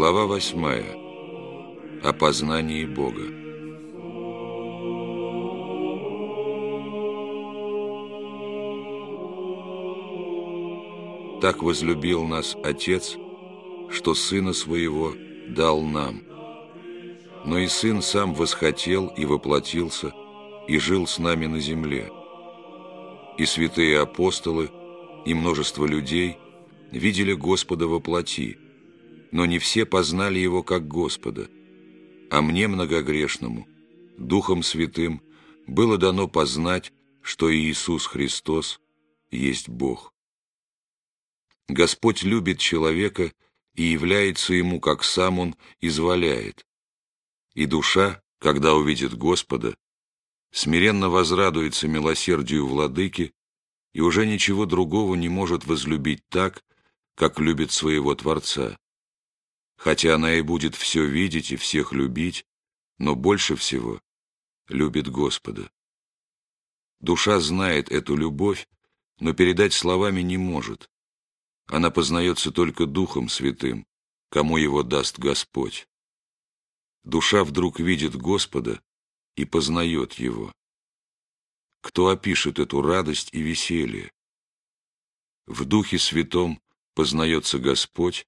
Глава восьмая. О познании Бога. Так возлюбил нас Отец, что Сына Своего дал нам. Но и Сын сам восхотел и воплотился, и жил с нами на земле. И святые апостолы, и множество людей видели Господа во плоти, но не все познали Его как Господа. А мне, многогрешному, Духом Святым, было дано познать, что Иисус Христос есть Бог. Господь любит человека и является ему, как сам он изволяет. И душа, когда увидит Господа, смиренно возрадуется милосердию владыки и уже ничего другого не может возлюбить так, как любит своего Творца хотя она и будет все видеть и всех любить, но больше всего любит Господа. Душа знает эту любовь, но передать словами не может. Она познается только Духом Святым, кому его даст Господь. Душа вдруг видит Господа и познает Его. Кто опишет эту радость и веселье? В Духе Святом познается Господь,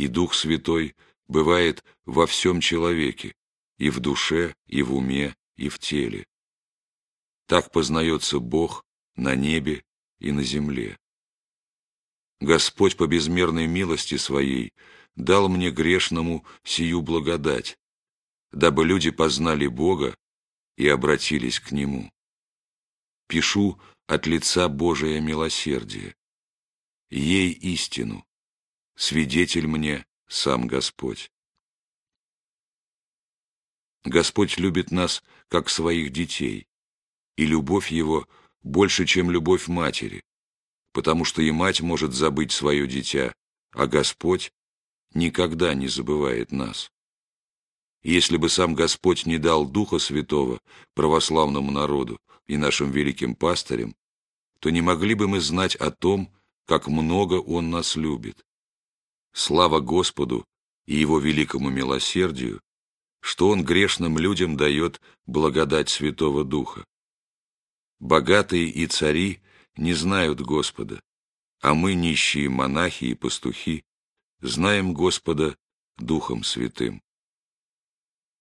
и Дух Святой бывает во всем человеке, и в душе, и в уме, и в теле. Так познается Бог на небе и на земле. Господь по безмерной милости Своей дал мне грешному сию благодать, дабы люди познали Бога и обратились к Нему. Пишу от лица Божия милосердия. Ей истину, свидетель мне сам Господь. Господь любит нас, как своих детей, и любовь Его больше, чем любовь матери, потому что и мать может забыть свое дитя, а Господь никогда не забывает нас. Если бы сам Господь не дал Духа Святого православному народу и нашим великим пастырям, то не могли бы мы знать о том, как много Он нас любит. Слава Господу и Его великому милосердию, что Он грешным людям дает благодать Святого Духа. Богатые и цари не знают Господа, а мы, нищие монахи и пастухи, знаем Господа Духом Святым.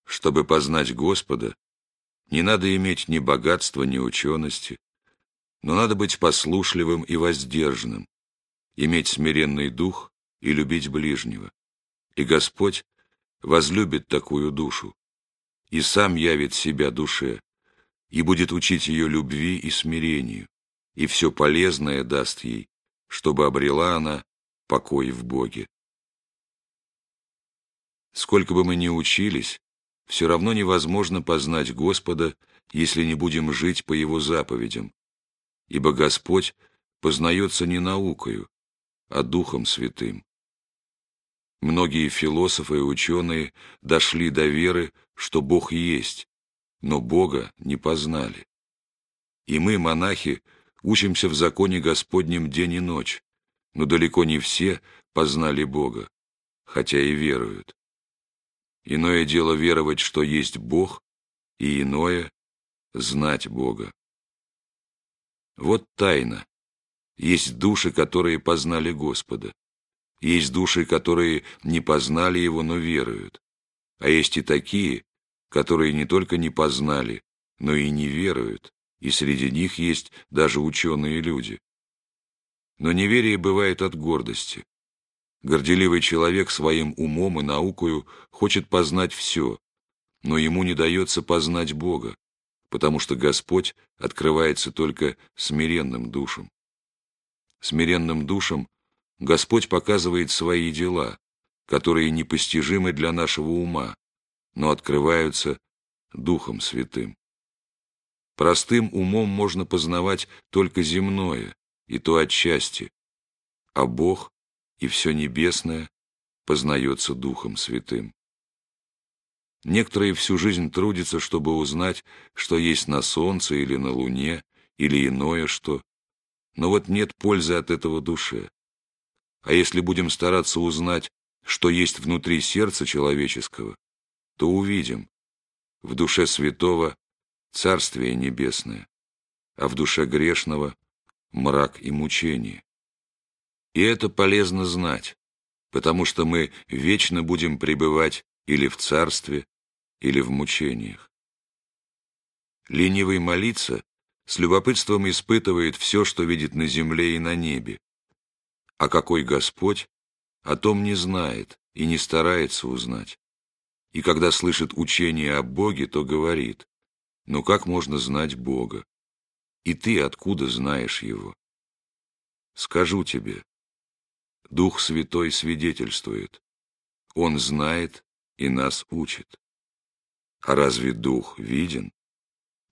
Чтобы познать Господа, не надо иметь ни богатства, ни учености, но надо быть послушливым и воздержанным, иметь смиренный дух и любить ближнего. И Господь возлюбит такую душу, и сам явит себя душе, и будет учить ее любви и смирению, и все полезное даст ей, чтобы обрела она покой в Боге. Сколько бы мы ни учились, все равно невозможно познать Господа, если не будем жить по Его заповедям, ибо Господь познается не наукою, а Духом Святым. Многие философы и ученые дошли до веры, что Бог есть, но Бога не познали. И мы, монахи, учимся в законе Господнем день и ночь, но далеко не все познали Бога, хотя и веруют. Иное дело веровать, что есть Бог, и иное — знать Бога. Вот тайна. Есть души, которые познали Господа. Есть души, которые не познали его, но веруют. А есть и такие, которые не только не познали, но и не веруют, и среди них есть даже ученые люди. Но неверие бывает от гордости. Горделивый человек своим умом и наукою хочет познать все, но ему не дается познать Бога, потому что Господь открывается только смиренным душам. Смиренным душам Господь показывает свои дела, которые непостижимы для нашего ума, но открываются Духом Святым. Простым умом можно познавать только земное, и то отчасти, а Бог и все небесное познается Духом Святым. Некоторые всю жизнь трудятся, чтобы узнать, что есть на солнце или на луне, или иное что, но вот нет пользы от этого душе. А если будем стараться узнать, что есть внутри сердца человеческого, то увидим в душе святого Царствие Небесное, а в душе грешного — мрак и мучение. И это полезно знать, потому что мы вечно будем пребывать или в царстве, или в мучениях. Ленивый молиться с любопытством испытывает все, что видит на земле и на небе. А какой Господь, о том не знает и не старается узнать. И когда слышит учение о Боге, то говорит, «Ну как можно знать Бога? И ты откуда знаешь Его?» Скажу тебе, Дух Святой свидетельствует, Он знает и нас учит. А разве Дух виден?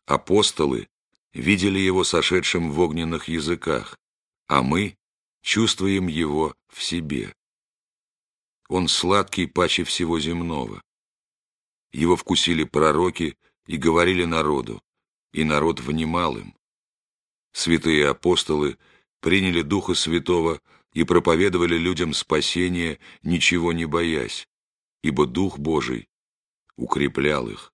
Апостолы видели его сошедшим в огненных языках, а мы чувствуем его в себе. Он сладкий паче всего земного. Его вкусили пророки и говорили народу, и народ внимал им. Святые апостолы приняли Духа Святого и проповедовали людям спасение, ничего не боясь, ибо Дух Божий укреплял их.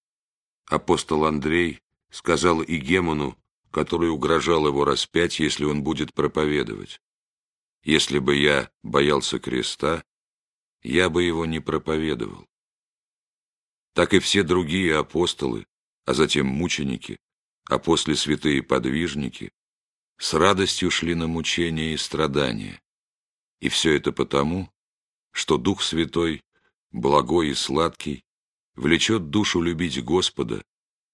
Апостол Андрей сказал Игемону, который угрожал его распять, если он будет проповедовать. Если бы я боялся креста, я бы его не проповедовал. Так и все другие апостолы, а затем мученики, а после святые подвижники, с радостью шли на мучения и страдания. И все это потому, что Дух Святой, благой и сладкий, влечет душу любить Господа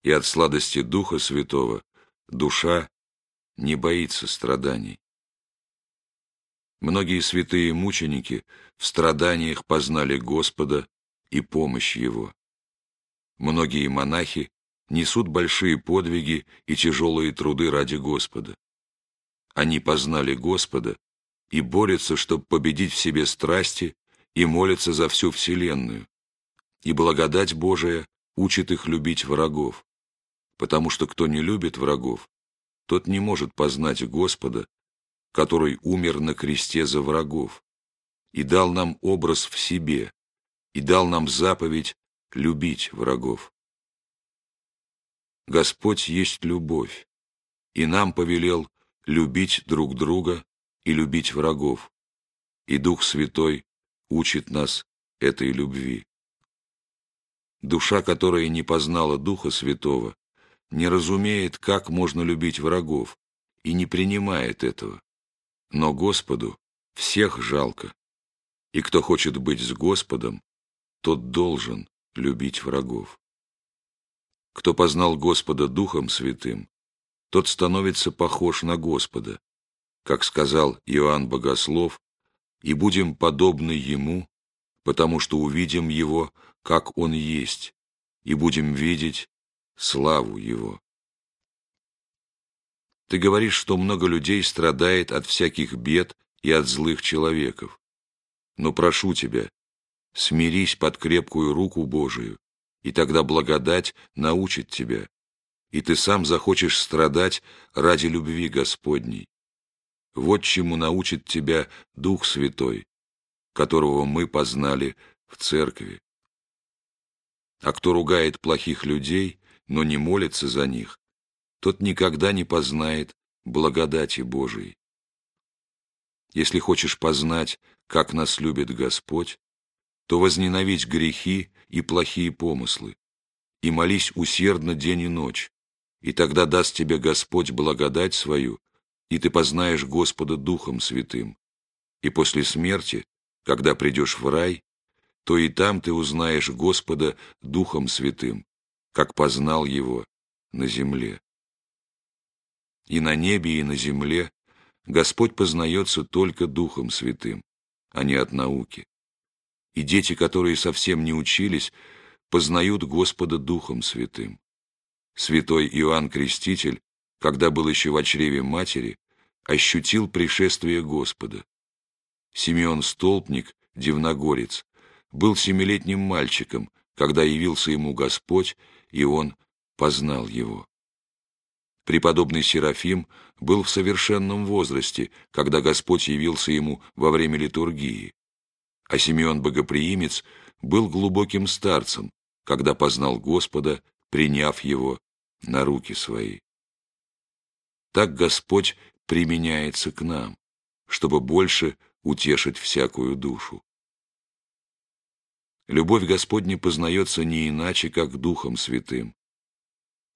и от сладости Духа Святого душа не боится страданий. Многие святые мученики в страданиях познали Господа и помощь Его. Многие монахи несут большие подвиги и тяжелые труды ради Господа. Они познали Господа и борются, чтобы победить в себе страсти и молятся за всю вселенную. И благодать Божия учит их любить врагов потому что кто не любит врагов, тот не может познать Господа, который умер на кресте за врагов, и дал нам образ в себе, и дал нам заповедь любить врагов. Господь есть любовь, и нам повелел любить друг друга и любить врагов, и Дух Святой учит нас этой любви. Душа, которая не познала Духа Святого, не разумеет, как можно любить врагов, и не принимает этого. Но Господу всех жалко, и кто хочет быть с Господом, тот должен любить врагов. Кто познал Господа Духом Святым, тот становится похож на Господа, как сказал Иоанн Богослов, и будем подобны Ему, потому что увидим Его, как Он есть, и будем видеть, славу Его. Ты говоришь, что много людей страдает от всяких бед и от злых человеков. Но прошу тебя, смирись под крепкую руку Божию, и тогда благодать научит тебя, и ты сам захочешь страдать ради любви Господней. Вот чему научит тебя Дух Святой, которого мы познали в церкви. А кто ругает плохих людей, но не молится за них, тот никогда не познает благодати Божией. Если хочешь познать, как нас любит Господь, то возненавидь грехи и плохие помыслы, и молись усердно день и ночь, и тогда даст тебе Господь благодать свою, и ты познаешь Господа Духом Святым. И после смерти, когда придешь в рай, то и там ты узнаешь Господа Духом Святым, как познал его на земле. И на небе, и на земле Господь познается только Духом Святым, а не от науки. И дети, которые совсем не учились, познают Господа Духом Святым. Святой Иоанн Креститель, когда был еще в чреве матери, ощутил пришествие Господа. Симеон Столпник, дивногорец, был семилетним мальчиком, когда явился ему Господь и он познал его. Преподобный Серафим был в совершенном возрасте, когда Господь явился ему во время литургии, а Симеон Богоприимец был глубоким старцем, когда познал Господа, приняв его на руки свои. Так Господь применяется к нам, чтобы больше утешить всякую душу. Любовь Господня познается не иначе, как Духом Святым,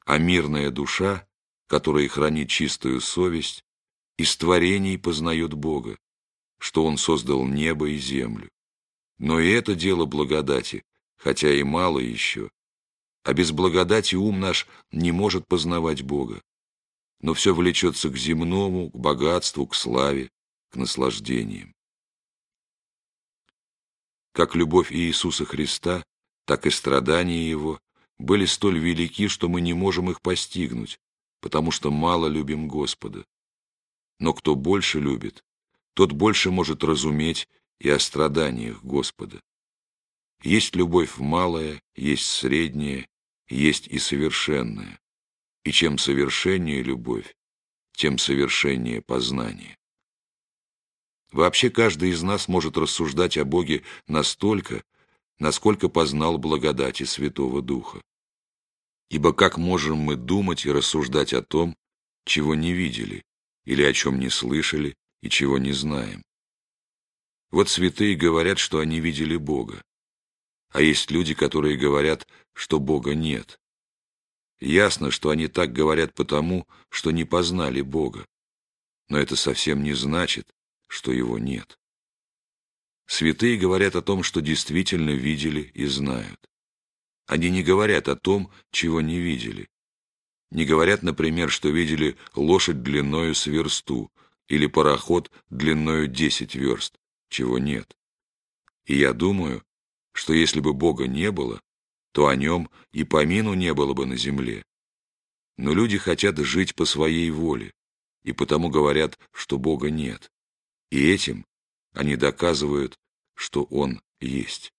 а мирная душа, которая хранит чистую совесть, из творений познает Бога, что Он создал небо и землю. Но и это дело благодати, хотя и мало еще. А без благодати ум наш не может познавать Бога. Но все влечется к земному, к богатству, к славе, к наслаждениям. Как любовь Иисуса Христа, так и страдания Его были столь велики, что мы не можем их постигнуть, потому что мало любим Господа. Но кто больше любит, тот больше может разуметь и о страданиях Господа. Есть любовь малая, есть средняя, есть и совершенная. И чем совершеннее любовь, тем совершеннее познание. Вообще каждый из нас может рассуждать о Боге настолько, насколько познал благодати Святого Духа. Ибо как можем мы думать и рассуждать о том, чего не видели, или о чем не слышали и чего не знаем? Вот святые говорят, что они видели Бога. А есть люди, которые говорят, что Бога нет. Ясно, что они так говорят потому, что не познали Бога. Но это совсем не значит, что Его нет. Святые говорят о том, что действительно видели и знают. Они не говорят о том, чего не видели. Не говорят, например, что видели лошадь длиною с версту или пароход длиною десять верст, чего нет. И я думаю, что если бы Бога не было, то о нем и помину не было бы на земле. Но люди хотят жить по своей воле, и потому говорят, что Бога нет. И этим они доказывают, что Он есть.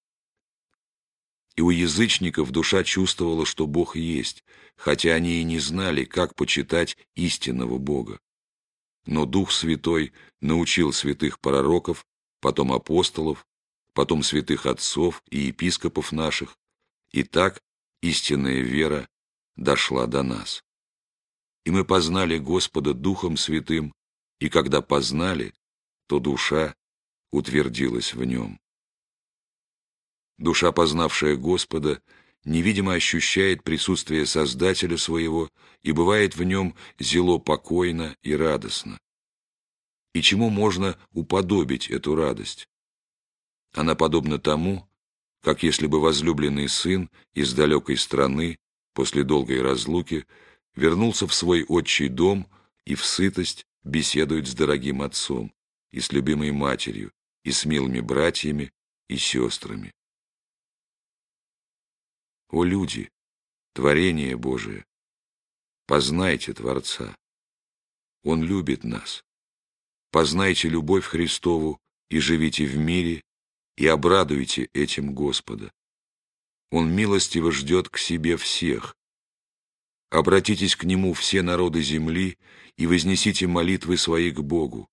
И у язычников душа чувствовала, что Бог есть, хотя они и не знали, как почитать истинного Бога. Но Дух Святой научил святых пророков потом апостолов, потом святых отцов и епископов наших, и так истинная вера дошла до нас. И мы познали Господа Духом Святым, и когда познали, то душа утвердилась в нем. Душа, познавшая Господа, невидимо ощущает присутствие Создателя своего и бывает в нем зело покойно и радостно и чему можно уподобить эту радость. Она подобна тому, как если бы возлюбленный сын из далекой страны после долгой разлуки вернулся в свой отчий дом и в сытость беседует с дорогим отцом и с любимой матерью, и с милыми братьями и сестрами. О люди, творение Божие, познайте Творца. Он любит нас. Познайте любовь Христову и живите в мире, и обрадуйте этим Господа. Он милостиво ждет к себе всех. Обратитесь к Нему все народы земли и вознесите молитвы свои к Богу.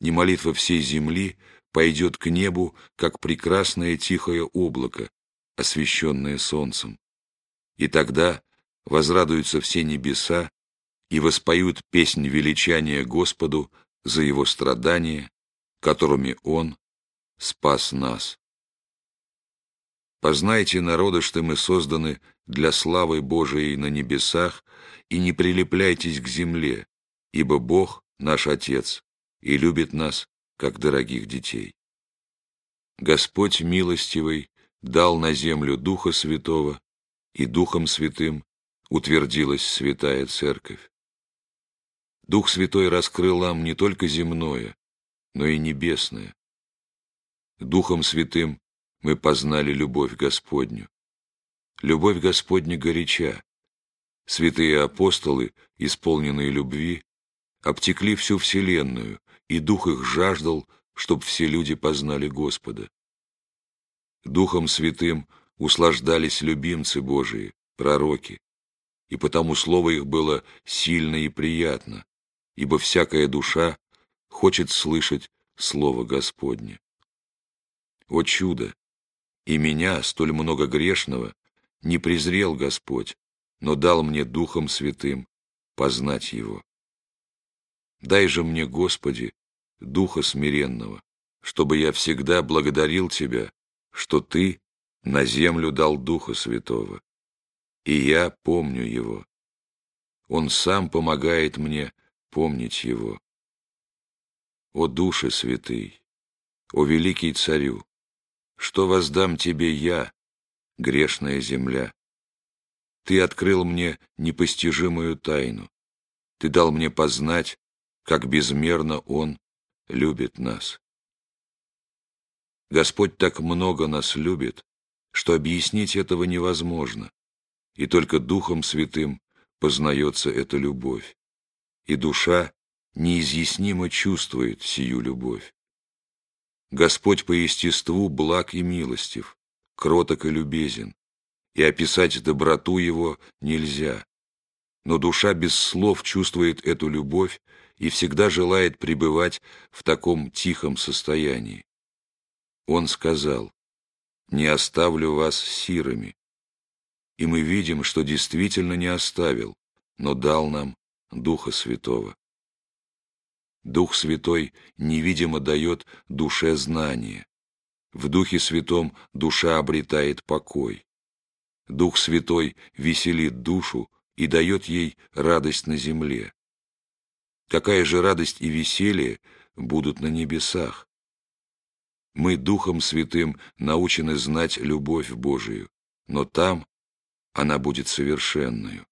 Не молитва всей земли пойдет к небу, как прекрасное тихое облако, освещенное солнцем. И тогда возрадуются все небеса и воспоют песнь величания Господу за его страдания, которыми он спас нас. Познайте, народы, что мы созданы для славы Божией на небесах, и не прилепляйтесь к земле, ибо Бог наш Отец и любит нас, как дорогих детей. Господь милостивый дал на землю Духа Святого, и Духом Святым утвердилась Святая Церковь. Дух Святой раскрыл нам не только земное, но и небесное. Духом Святым мы познали любовь Господню. Любовь Господня горяча. Святые апостолы, исполненные любви, обтекли всю вселенную, и Дух их жаждал, чтоб все люди познали Господа. Духом Святым услаждались любимцы Божии, пророки, и потому слово их было сильно и приятно, ибо всякая душа хочет слышать Слово Господне. О чудо! И меня, столь много грешного, не презрел Господь, но дал мне Духом Святым познать Его. Дай же мне, Господи, Духа смиренного, чтобы я всегда благодарил Тебя, что Ты на землю дал Духа Святого, и я помню Его. Он сам помогает мне помнить Его. О Душе Святый, о Великий Царю, что воздам Тебе я, грешная земля? Ты открыл мне непостижимую тайну. Ты дал мне познать, как безмерно Он любит нас. Господь так много нас любит, что объяснить этого невозможно, и только Духом Святым познается эта любовь, и душа неизъяснимо чувствует сию любовь. Господь по естеству благ и милостив, кроток и любезен, и описать доброту Его нельзя. Но душа без слов чувствует эту любовь и всегда желает пребывать в таком тихом состоянии. Он сказал, «Не оставлю вас сирами». И мы видим, что действительно не оставил, но дал нам Духа Святого. Дух Святой невидимо дает душе знание. В Духе Святом душа обретает покой. Дух Святой веселит душу и дает ей радость на земле. Какая же радость и веселье будут на небесах? Мы Духом Святым научены знать любовь Божию, но там она будет совершенную.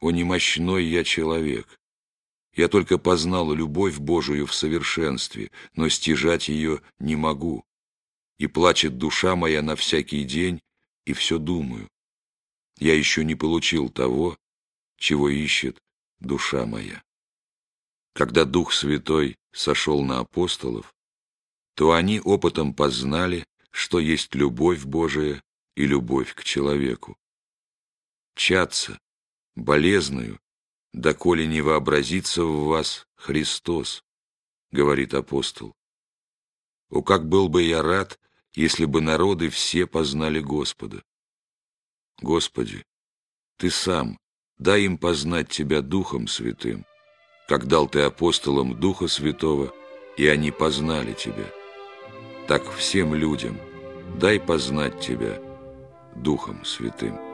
О немощной я человек! Я только познал любовь Божию в совершенстве, но стяжать ее не могу. И плачет душа моя на всякий день, и все думаю. Я еще не получил того, чего ищет душа моя. Когда Дух Святой сошел на апостолов, то они опытом познали, что есть любовь Божия и любовь к человеку. Чаться, болезную, доколе не вообразится в вас Христос, говорит апостол. О, как был бы я рад, если бы народы все познали Господа. Господи, Ты сам, дай им познать Тебя Духом Святым, как дал Ты апостолам Духа Святого, и они познали Тебя. Так всем людям дай познать Тебя Духом Святым.